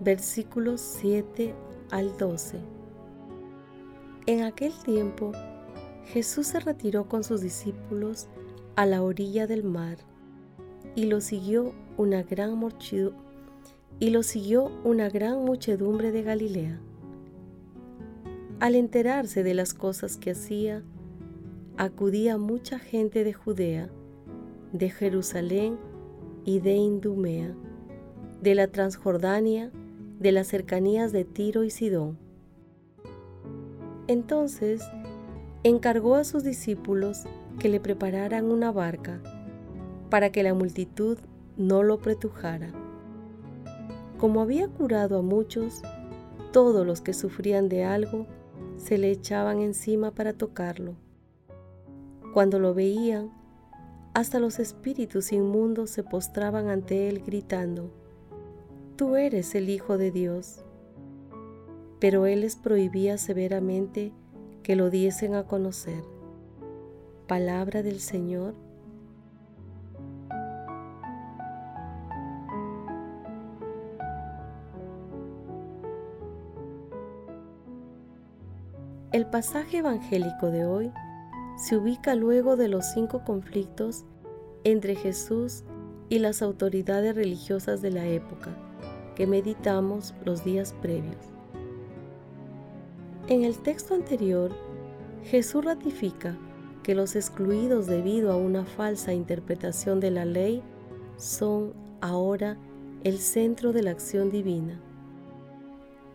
versículos 7 al 12. En aquel tiempo, Jesús se retiró con sus discípulos a la orilla del mar y lo siguió una gran y lo siguió una gran muchedumbre de Galilea. Al enterarse de las cosas que hacía, acudía mucha gente de Judea, de Jerusalén y de Indumea, de la Transjordania de las cercanías de Tiro y Sidón. Entonces encargó a sus discípulos que le prepararan una barca para que la multitud no lo pretujara. Como había curado a muchos, todos los que sufrían de algo se le echaban encima para tocarlo. Cuando lo veían, hasta los espíritus inmundos se postraban ante él gritando, tú eres el Hijo de Dios. Pero él les prohibía severamente que lo diesen a conocer. Palabra del Señor. El pasaje evangélico de hoy se ubica luego de los cinco conflictos entre Jesús y las autoridades religiosas de la época que meditamos los días previos. En el texto anterior, Jesús ratifica que los excluidos debido a una falsa interpretación de la ley son ahora el centro de la acción divina.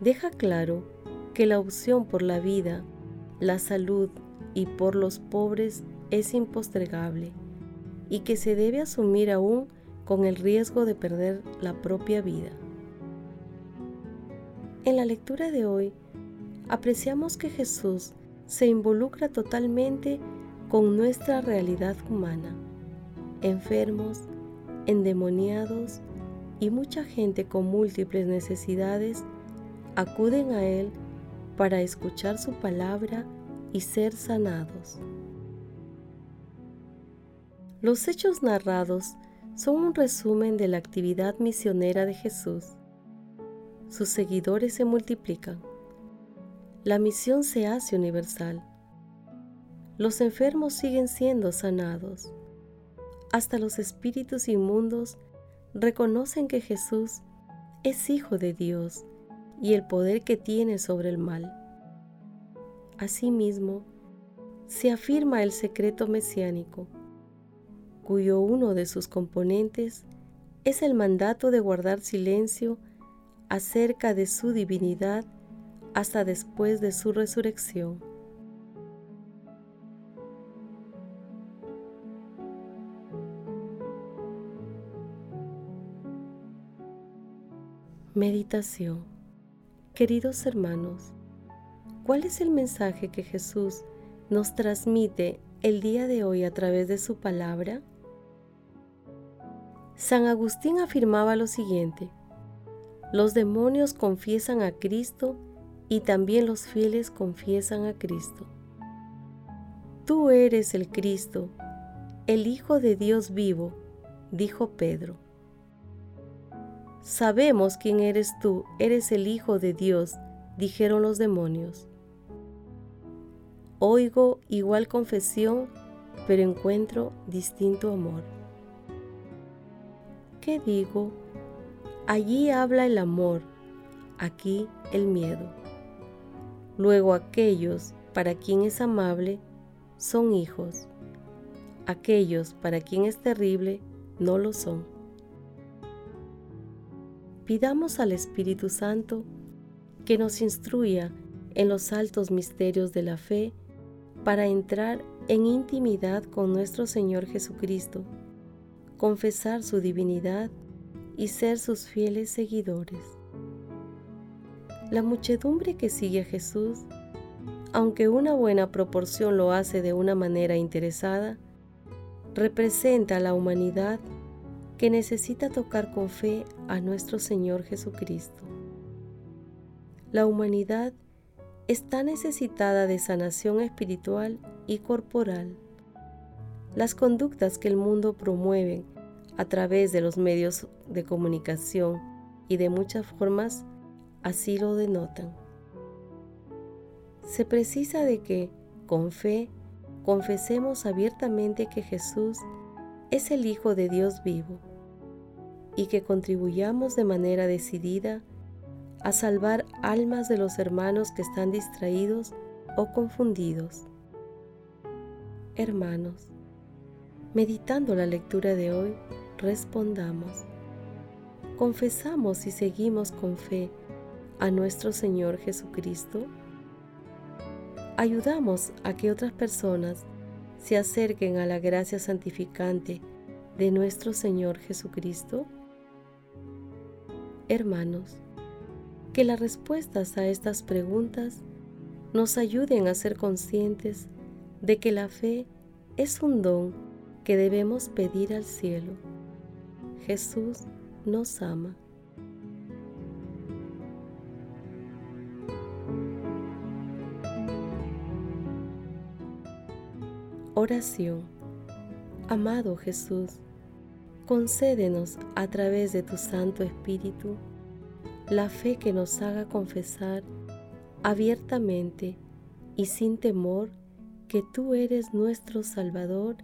Deja claro que la opción por la vida, la salud y por los pobres es impostregable y que se debe asumir aún con el riesgo de perder la propia vida. En la lectura de hoy, apreciamos que Jesús se involucra totalmente con nuestra realidad humana. Enfermos, endemoniados y mucha gente con múltiples necesidades acuden a Él para escuchar su palabra y ser sanados. Los hechos narrados son un resumen de la actividad misionera de Jesús sus seguidores se multiplican. La misión se hace universal. Los enfermos siguen siendo sanados. Hasta los espíritus inmundos reconocen que Jesús es Hijo de Dios y el poder que tiene sobre el mal. Asimismo, se afirma el secreto mesiánico, cuyo uno de sus componentes es el mandato de guardar silencio acerca de su divinidad hasta después de su resurrección. Meditación Queridos hermanos, ¿cuál es el mensaje que Jesús nos transmite el día de hoy a través de su palabra? San Agustín afirmaba lo siguiente, los demonios confiesan a Cristo y también los fieles confiesan a Cristo. Tú eres el Cristo, el Hijo de Dios vivo, dijo Pedro. Sabemos quién eres tú, eres el Hijo de Dios, dijeron los demonios. Oigo igual confesión, pero encuentro distinto amor. ¿Qué digo? Allí habla el amor, aquí el miedo. Luego aquellos para quien es amable son hijos, aquellos para quien es terrible no lo son. Pidamos al Espíritu Santo que nos instruya en los altos misterios de la fe para entrar en intimidad con nuestro Señor Jesucristo, confesar su divinidad y ser sus fieles seguidores. La muchedumbre que sigue a Jesús, aunque una buena proporción lo hace de una manera interesada, representa a la humanidad que necesita tocar con fe a nuestro Señor Jesucristo. La humanidad está necesitada de sanación espiritual y corporal. Las conductas que el mundo promueve a través de los medios de comunicación y de muchas formas así lo denotan. Se precisa de que, con fe, confesemos abiertamente que Jesús es el Hijo de Dios vivo y que contribuyamos de manera decidida a salvar almas de los hermanos que están distraídos o confundidos. Hermanos, meditando la lectura de hoy, respondamos. ¿Confesamos y seguimos con fe a nuestro Señor Jesucristo? ¿Ayudamos a que otras personas se acerquen a la gracia santificante de nuestro Señor Jesucristo? Hermanos, que las respuestas a estas preguntas nos ayuden a ser conscientes de que la fe es un don que debemos pedir al cielo. Jesús nos ama. Oración. Amado Jesús, concédenos a través de tu Santo Espíritu la fe que nos haga confesar abiertamente y sin temor que tú eres nuestro Salvador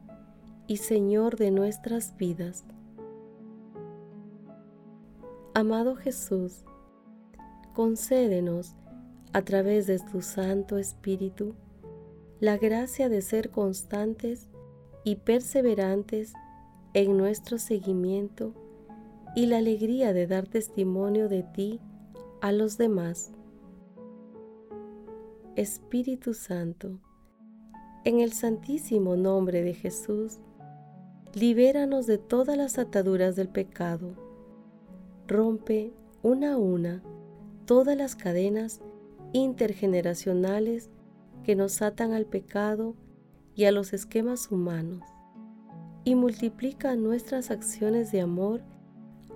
y Señor de nuestras vidas. Amado Jesús, concédenos a través de tu Santo Espíritu la gracia de ser constantes y perseverantes en nuestro seguimiento y la alegría de dar testimonio de ti a los demás. Espíritu Santo, en el santísimo nombre de Jesús, libéranos de todas las ataduras del pecado. Rompe una a una todas las cadenas intergeneracionales que nos atan al pecado y a los esquemas humanos, y multiplica nuestras acciones de amor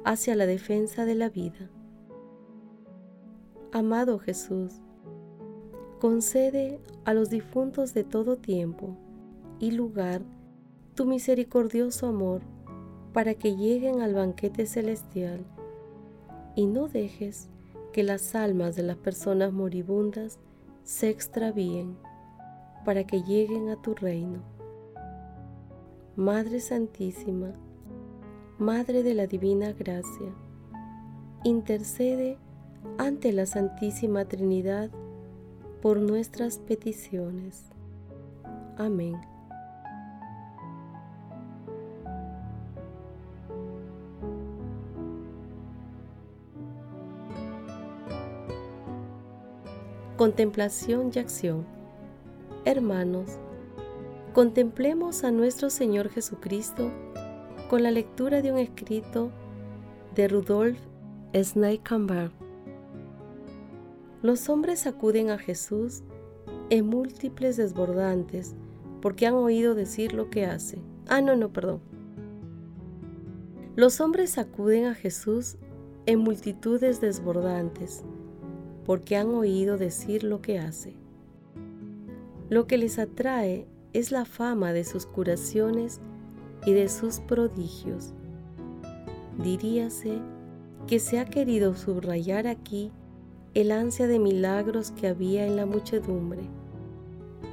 hacia la defensa de la vida. Amado Jesús, concede a los difuntos de todo tiempo y lugar tu misericordioso amor para que lleguen al banquete celestial y no dejes que las almas de las personas moribundas se extravíen para que lleguen a tu reino. Madre Santísima, Madre de la Divina Gracia, intercede ante la Santísima Trinidad por nuestras peticiones. Amén. Contemplación y acción. Hermanos, contemplemos a nuestro Señor Jesucristo con la lectura de un escrito de Rudolf Schneickenberg. Los hombres acuden a Jesús en múltiples desbordantes porque han oído decir lo que hace. Ah, no, no, perdón. Los hombres acuden a Jesús en multitudes desbordantes porque han oído decir lo que hace. Lo que les atrae es la fama de sus curaciones y de sus prodigios. Diríase que se ha querido subrayar aquí el ansia de milagros que había en la muchedumbre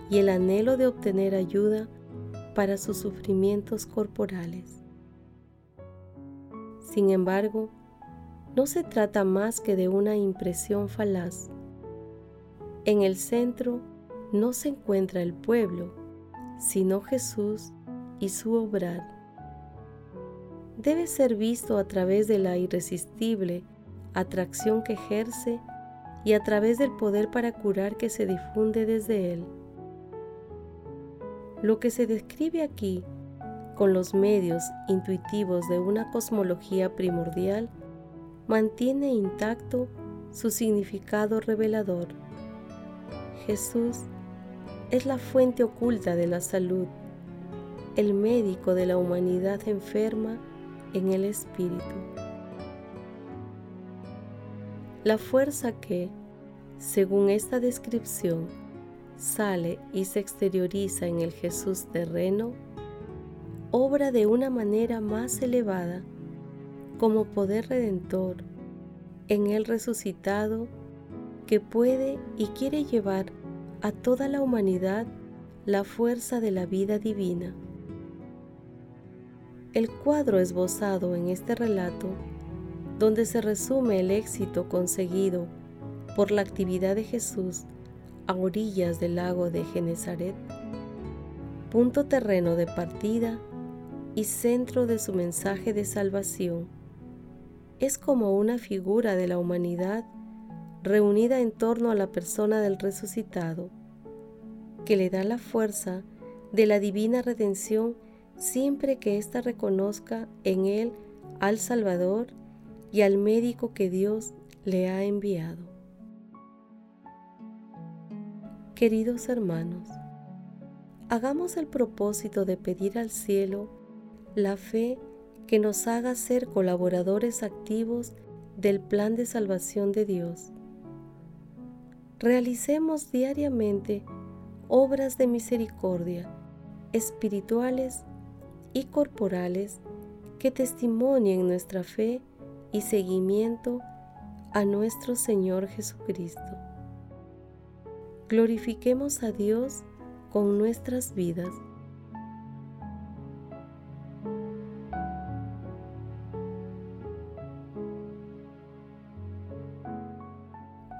y el anhelo de obtener ayuda para sus sufrimientos corporales. Sin embargo, no se trata más que de una impresión falaz. En el centro no se encuentra el pueblo, sino Jesús y su obrar. Debe ser visto a través de la irresistible atracción que ejerce y a través del poder para curar que se difunde desde él. Lo que se describe aquí con los medios intuitivos de una cosmología primordial mantiene intacto su significado revelador. Jesús es la fuente oculta de la salud, el médico de la humanidad enferma en el espíritu. La fuerza que, según esta descripción, sale y se exterioriza en el Jesús terreno, obra de una manera más elevada como poder redentor en el resucitado que puede y quiere llevar a toda la humanidad la fuerza de la vida divina. El cuadro esbozado en este relato, donde se resume el éxito conseguido por la actividad de Jesús a orillas del lago de Genezaret, punto terreno de partida y centro de su mensaje de salvación, es como una figura de la humanidad reunida en torno a la persona del resucitado, que le da la fuerza de la divina redención siempre que ésta reconozca en él al Salvador y al médico que Dios le ha enviado. Queridos hermanos, hagamos el propósito de pedir al cielo la fe que nos haga ser colaboradores activos del plan de salvación de Dios. Realicemos diariamente obras de misericordia espirituales y corporales que testimonien nuestra fe y seguimiento a nuestro Señor Jesucristo. Glorifiquemos a Dios con nuestras vidas.